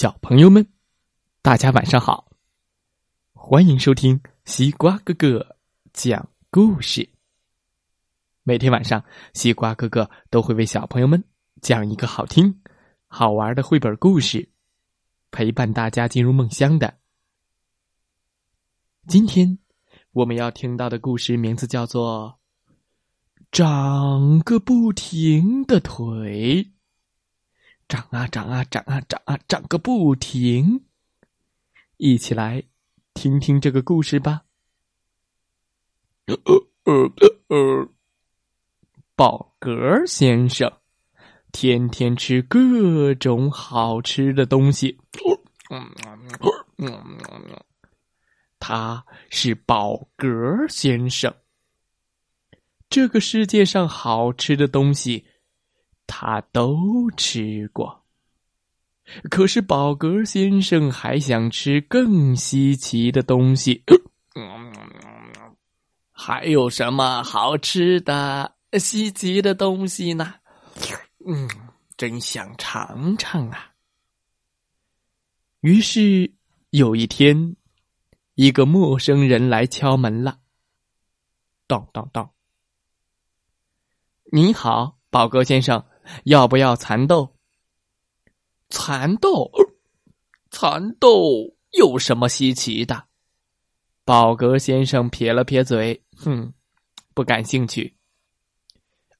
小朋友们，大家晚上好！欢迎收听西瓜哥哥讲故事。每天晚上，西瓜哥哥都会为小朋友们讲一个好听、好玩的绘本故事，陪伴大家进入梦乡的。今天我们要听到的故事名字叫做《长个不停的腿》。长啊长啊长啊长啊长个不停！一起来听听这个故事吧。呃呃呃呃，宝格先生天天吃各种好吃的东西。他是宝格先生。这个世界上好吃的东西。他都吃过，可是宝格先生还想吃更稀奇的东西。还有什么好吃的稀奇的东西呢？嗯，真想尝尝啊！于是有一天，一个陌生人来敲门了。咚咚咚！你好，宝格先生。要不要蚕豆？蚕豆，蚕豆有什么稀奇的？宝格先生撇了撇嘴，哼，不感兴趣。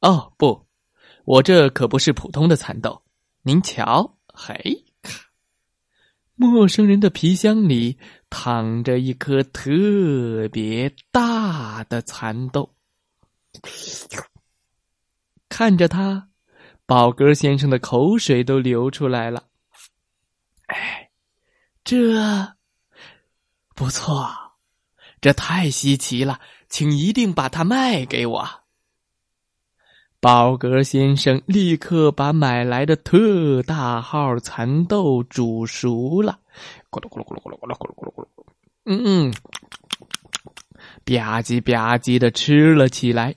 哦，不，我这可不是普通的蚕豆。您瞧，嘿，陌生人的皮箱里躺着一颗特别大的蚕豆，看着他。宝格先生的口水都流出来了。哎，这不错，这太稀奇了，请一定把它卖给我。宝格先生立刻把买来的特大号蚕豆煮熟了，咕噜咕噜咕噜咕噜咕噜咕噜咕噜咕噜，嗯嗯，吧唧吧唧的吃了起来。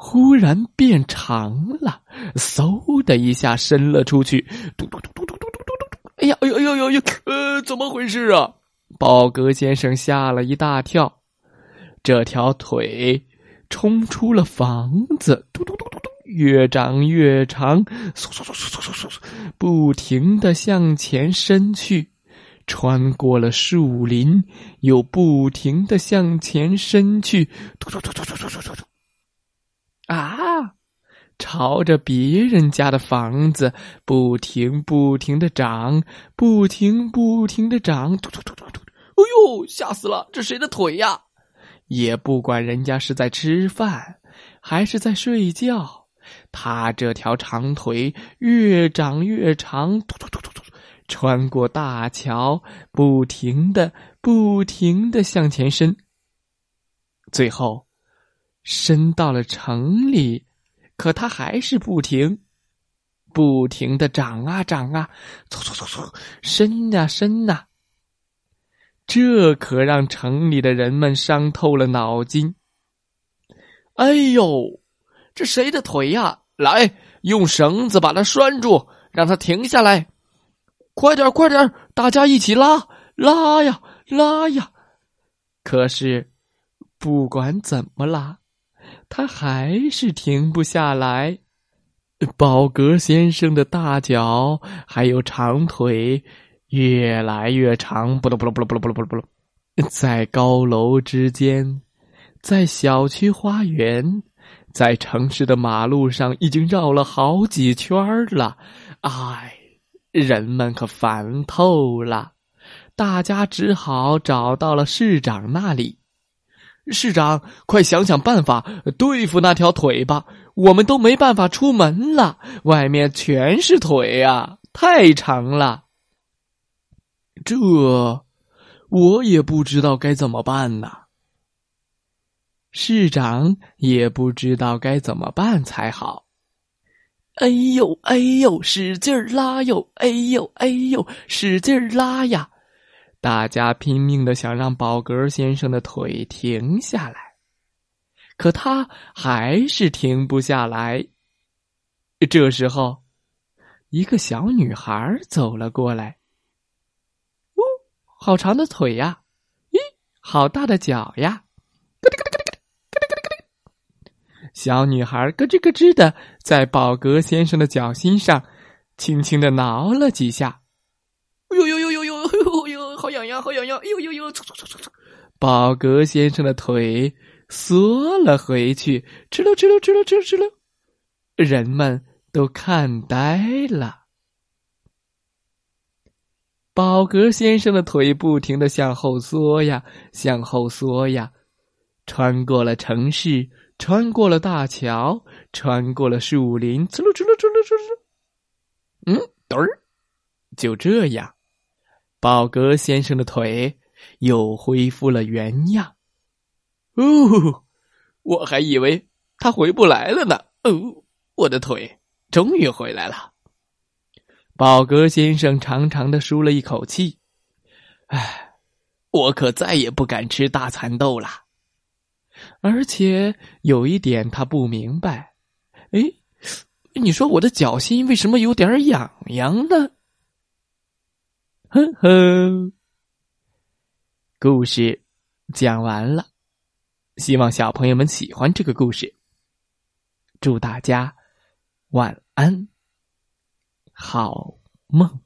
忽然变长了，嗖的一下伸了出去，嘟嘟嘟嘟嘟嘟嘟嘟嘟！哎呀，哎呦哎呦呦呦！呃，怎么回事啊？宝格先生吓了一大跳，这条腿冲出了房子，嘟嘟嘟嘟嘟，越长越长，嗖嗖嗖嗖嗖嗖嗖，不停的向前伸去，穿过了树林，又不停的向前伸去，嘟嘟嘟嘟嘟嘟嘟嘟。啊！朝着别人家的房子不停不停的长，不停不停的长，突突突突突！哎呦，吓死了！这谁的腿呀？也不管人家是在吃饭还是在睡觉，他这条长腿越长越长，突突突突突，穿过大桥，不停的不停的向前伸，最后。伸到了城里，可它还是不停，不停的长啊长啊，嗖嗖嗖嗖，伸呀伸呐。这可让城里的人们伤透了脑筋。哎呦，这谁的腿呀？来，用绳子把它拴住，让它停下来。快点，快点，大家一起拉拉呀拉呀！可是，不管怎么拉。他还是停不下来。宝格先生的大脚还有长腿越来越长，不噜不噜不噜不噜不噜不噜，在高楼之间，在小区花园，在城市的马路上，已经绕了好几圈了。哎，人们可烦透了，大家只好找到了市长那里。市长，快想想办法对付那条腿吧！我们都没办法出门了，外面全是腿呀，太长了。这我也不知道该怎么办呢。市长也不知道该怎么办才好。哎呦哎呦，使劲拉哟！哎呦哎呦，使劲拉呀！大家拼命的想让宝格先生的腿停下来，可他还是停不下来。这时候，一个小女孩走了过来。哦，好长的腿呀！咦，好大的脚呀！咯吱咯吱咯吱咯吱咯吱咯吱。小女孩咯吱咯吱的在宝格先生的脚心上轻轻的挠了几下。哎呦呦呦呦呦呦呦，好痒痒，哎呦呦呦，宝格先生的腿缩了回去，哧溜哧溜哧溜哧溜哧溜。人们。都看呆了。宝格先生的腿不停的向后缩呀，向后缩呀，穿过了城市，穿过了大桥，穿过了树林，哧溜哧溜哧溜哧溜。嗯，嘚儿，就这样，宝格先生的腿又恢复了原样。哦，我还以为他回不来了呢。哦，我的腿。终于回来了，宝格先生长长的舒了一口气。唉，我可再也不敢吃大蚕豆了。而且有一点他不明白，哎，你说我的脚心为什么有点痒痒呢？呵呵，故事讲完了，希望小朋友们喜欢这个故事。祝大家。晚安，好梦。